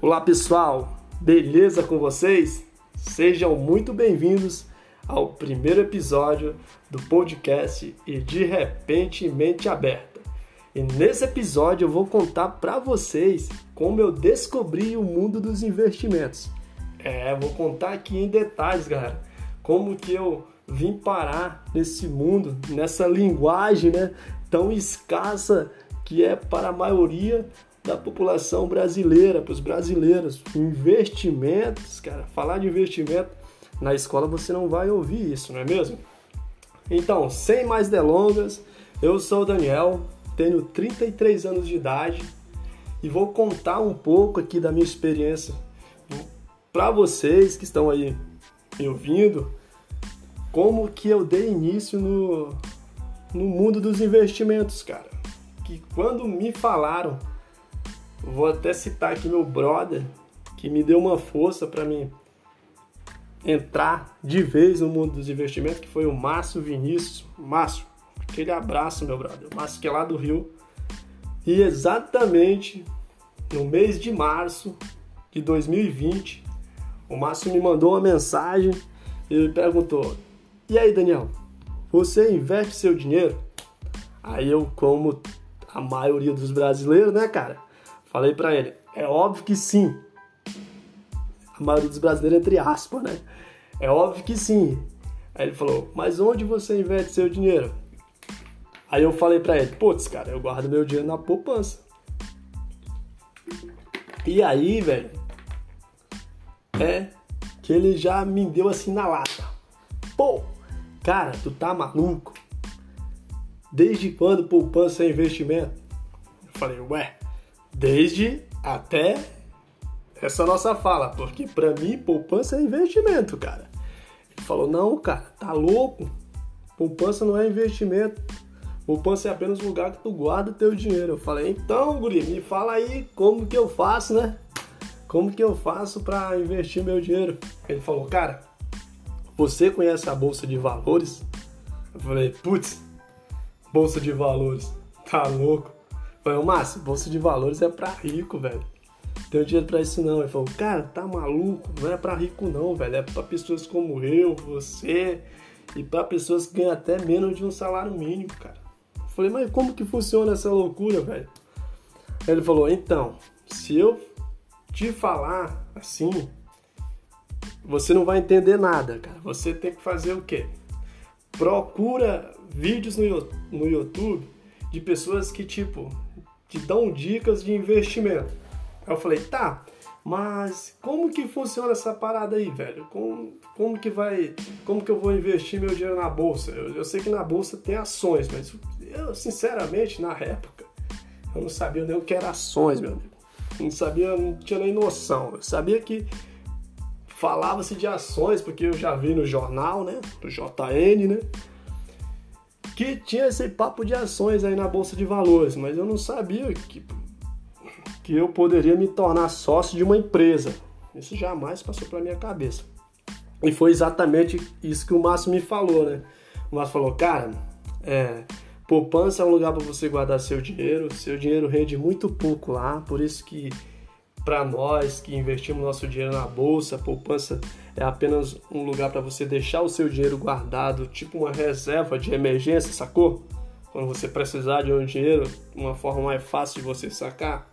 Olá pessoal, beleza com vocês? Sejam muito bem-vindos ao primeiro episódio do podcast e de repente mente aberta. E nesse episódio eu vou contar para vocês como eu descobri o mundo dos investimentos. É, vou contar aqui em detalhes, galera, como que eu vim parar nesse mundo, nessa linguagem, né, tão escassa que é para a maioria da população brasileira, para os brasileiros. Investimentos, cara, falar de investimento na escola você não vai ouvir isso, não é mesmo? Então, sem mais delongas, eu sou o Daniel, tenho 33 anos de idade e vou contar um pouco aqui da minha experiência para vocês que estão aí me ouvindo, como que eu dei início no, no mundo dos investimentos, cara. Que quando me falaram Vou até citar aqui meu brother, que me deu uma força para mim entrar de vez no mundo dos investimentos, que foi o Márcio Vinícius. Márcio, aquele abraço, meu brother. Márcio que é lá do Rio. E exatamente no mês de março de 2020, o Márcio me mandou uma mensagem e ele perguntou: E aí, Daniel, você investe seu dinheiro? Aí eu, como a maioria dos brasileiros, né, cara? Falei para ele, é óbvio que sim. A maioria dos brasileiros, entre aspas, né? É óbvio que sim. Aí ele falou, mas onde você investe seu dinheiro? Aí eu falei para ele, putz, cara, eu guardo meu dinheiro na poupança. E aí, velho, é que ele já me deu assim na lata. Pô, cara, tu tá maluco? Desde quando poupança é investimento? Eu falei, ué, desde até essa nossa fala, porque para mim poupança é investimento, cara. Ele falou: "Não, cara, tá louco? Poupança não é investimento. Poupança é apenas um lugar que tu guarda teu dinheiro". Eu falei: "Então, guri, me fala aí como que eu faço, né? Como que eu faço para investir meu dinheiro?". Ele falou: "Cara, você conhece a bolsa de valores?". Eu falei: "Putz, bolsa de valores. Tá louco?". Falei, Márcio, bolsa de valores é pra rico, velho. Tenho dinheiro pra isso não. Ele falou, cara, tá maluco? Não é pra rico não, velho. É pra pessoas como eu, você e pra pessoas que ganham até menos de um salário mínimo, cara. Eu falei, mas como que funciona essa loucura, velho? Ele falou, então, se eu te falar assim, você não vai entender nada, cara. Você tem que fazer o quê? Procura vídeos no YouTube de pessoas que, tipo, te dão dicas de investimento. Eu falei, tá, mas como que funciona essa parada aí, velho? Como, como que vai. Como que eu vou investir meu dinheiro na bolsa? Eu, eu sei que na bolsa tem ações, mas eu, sinceramente, na época, eu não sabia nem o que era ações, meu amigo. Não sabia, não tinha nem noção. Eu sabia que falava-se de ações, porque eu já vi no jornal, né? Do JN, né? Que tinha esse papo de ações aí na bolsa de valores, mas eu não sabia que, que eu poderia me tornar sócio de uma empresa. Isso jamais passou pela minha cabeça. E foi exatamente isso que o Márcio me falou, né? O Márcio falou, cara, é, poupança é um lugar para você guardar seu dinheiro, seu dinheiro rende muito pouco lá, por isso que para nós que investimos nosso dinheiro na bolsa, poupança é apenas um lugar para você deixar o seu dinheiro guardado, tipo uma reserva de emergência, sacou? Quando você precisar de um dinheiro, uma forma mais fácil de você sacar.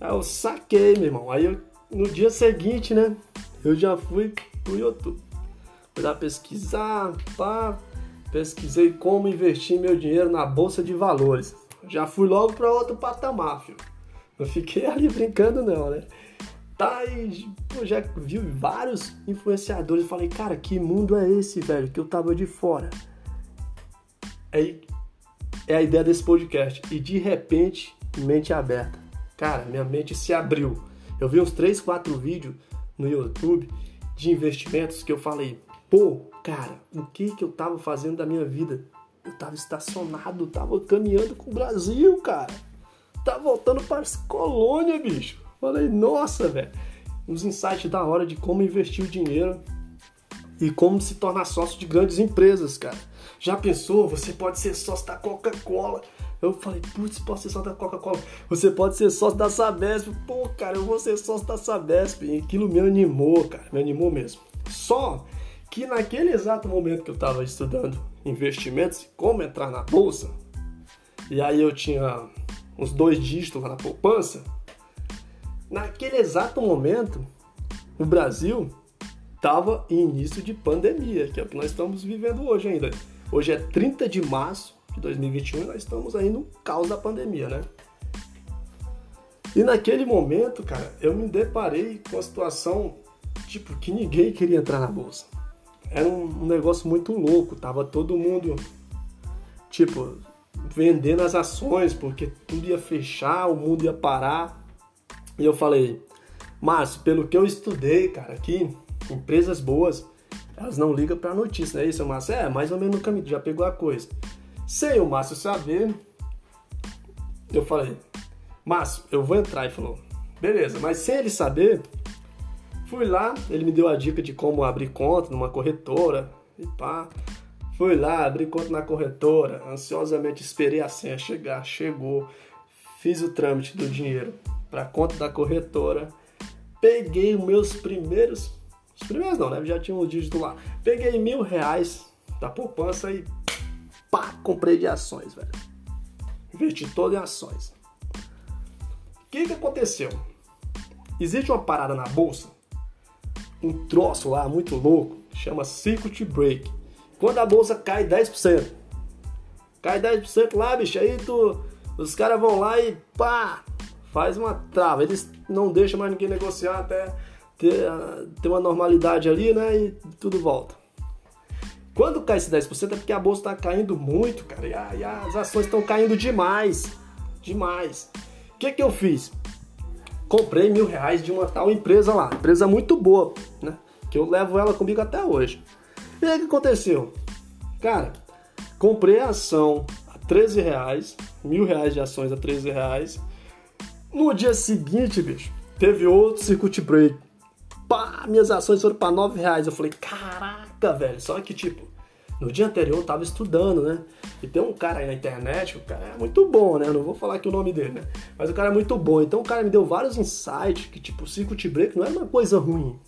Aí eu saquei, meu irmão. Aí eu, no dia seguinte, né, eu já fui pro YouTube. Fui lá pesquisar, pá, pesquisei como investir meu dinheiro na bolsa de valores. Já fui logo para outro patamar, filho. Não fiquei ali brincando, não, né? Tá, e, pô, já vi vários influenciadores e falei, cara, que mundo é esse, velho? Que eu tava de fora. Aí é a ideia desse podcast. E de repente, mente aberta. Cara, minha mente se abriu. Eu vi uns 3, 4 vídeos no YouTube de investimentos que eu falei, pô, cara, o que que eu tava fazendo da minha vida? Eu tava estacionado, tava caminhando com o Brasil, cara tá voltando para as colônias, bicho. Falei, nossa, velho. Uns insights da hora de como investir o dinheiro e como se tornar sócio de grandes empresas, cara. Já pensou? Você pode ser sócio da Coca-Cola. Eu falei, putz, posso ser sócio da Coca-Cola. Você pode ser sócio da Sabesp. Pô, cara, eu vou ser sócio da Sabesp. E aquilo me animou, cara, me animou mesmo. Só que naquele exato momento que eu estava estudando investimentos e como entrar na bolsa, e aí eu tinha uns dois dígitos na poupança, naquele exato momento, o Brasil estava em início de pandemia, que é o que nós estamos vivendo hoje ainda. Hoje é 30 de março de 2021 e nós estamos aí no caos da pandemia, né? E naquele momento, cara, eu me deparei com a situação tipo que ninguém queria entrar na bolsa. Era um, um negócio muito louco, tava todo mundo tipo vendendo as ações porque tudo ia fechar, o mundo ia parar. E eu falei, Márcio, pelo que eu estudei, cara, aqui, empresas boas, elas não ligam pra notícia, não é isso, Márcio? É, mais ou menos no caminho, já pegou a coisa. Sem o Márcio saber, eu falei, Márcio, eu vou entrar. Ele falou, beleza, mas sem ele saber, fui lá, ele me deu a dica de como abrir conta numa corretora e pá. Fui lá, abri conta na corretora, ansiosamente esperei a senha chegar, chegou, fiz o trâmite do dinheiro para conta da corretora, peguei os meus primeiros, os primeiros não, né? Já tinha um dígito lá. Peguei mil reais da poupança e pá, comprei de ações, velho. Investi todo em ações. O que que aconteceu? Existe uma parada na bolsa, um troço lá muito louco, chama circuit break. Quando a bolsa cai 10%, cai 10% lá, bicho, aí tu, os caras vão lá e pá, faz uma trava. Eles não deixam mais ninguém negociar até ter, ter uma normalidade ali, né? E tudo volta. Quando cai esse 10% é porque a bolsa está caindo muito, cara, e, e as ações estão caindo demais. Demais. O que, que eu fiz? Comprei mil reais de uma tal empresa lá, empresa muito boa, né? Que eu levo ela comigo até hoje. E aí o que aconteceu? Cara, comprei a ação a 13 reais, mil reais de ações a 13 reais. No dia seguinte, bicho, teve outro circuit break pá, minhas ações foram para 9 reais. Eu falei, caraca, velho. Só que, tipo, no dia anterior eu tava estudando, né? E tem um cara aí na internet, o cara é muito bom, né? Não vou falar aqui o nome dele, né? Mas o cara é muito bom. Então o cara me deu vários insights que, tipo, o circuit break não é uma coisa ruim.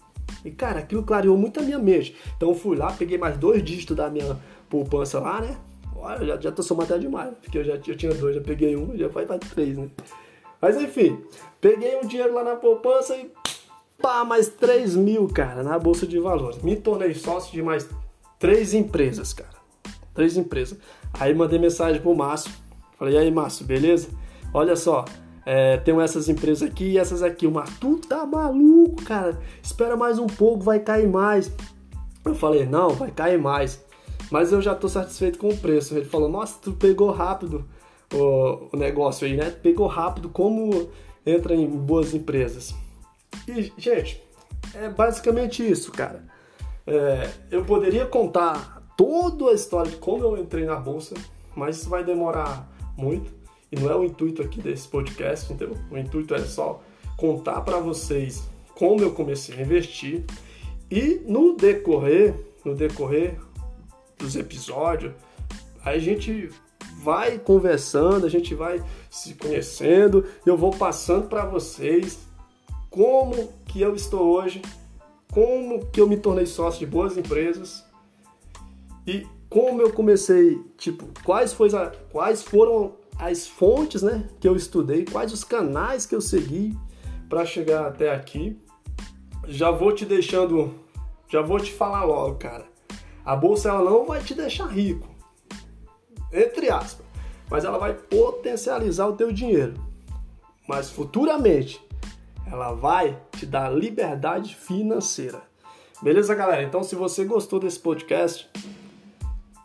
E, cara, aquilo clareou muito a minha mente. Então eu fui lá, peguei mais dois dígitos da minha poupança lá, né? Olha, já, já tô somando até demais. Porque eu já tinha dois, já peguei um, já vai para três, né? Mas enfim, peguei um dinheiro lá na poupança e Pá, mais 3 mil, cara, na Bolsa de Valores. Me tornei sócio de mais três empresas, cara. Três empresas. Aí mandei mensagem pro Márcio. Falei, e aí, Márcio, beleza? Olha só, é, tem essas empresas aqui e essas aqui. O Márcio, tu tá maluco, cara? Espera mais um pouco, vai cair mais. Eu falei, não, vai cair mais. Mas eu já tô satisfeito com o preço. Ele falou, nossa, tu pegou rápido o, o negócio aí, né? Pegou rápido como entra em boas empresas. E, gente, é basicamente isso, cara. É, eu poderia contar toda a história de como eu entrei na bolsa, mas isso vai demorar muito. E não é o intuito aqui desse podcast, entendeu? O intuito é só contar para vocês como eu comecei a investir e no decorrer, no decorrer dos episódios, a gente vai conversando, a gente vai se conhecendo, eu vou passando para vocês como que eu estou hoje, como que eu me tornei sócio de boas empresas e como eu comecei, tipo, quais, foi a, quais foram as fontes, né, que eu estudei, quais os canais que eu segui para chegar até aqui. Já vou te deixando, já vou te falar logo, cara. A bolsa ela não vai te deixar rico, entre aspas, mas ela vai potencializar o teu dinheiro. Mas futuramente ela vai te dar liberdade financeira. Beleza, galera? Então, se você gostou desse podcast,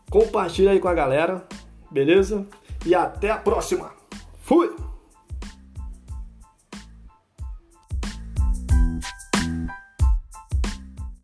compartilha aí com a galera, beleza? E até a próxima. Fui!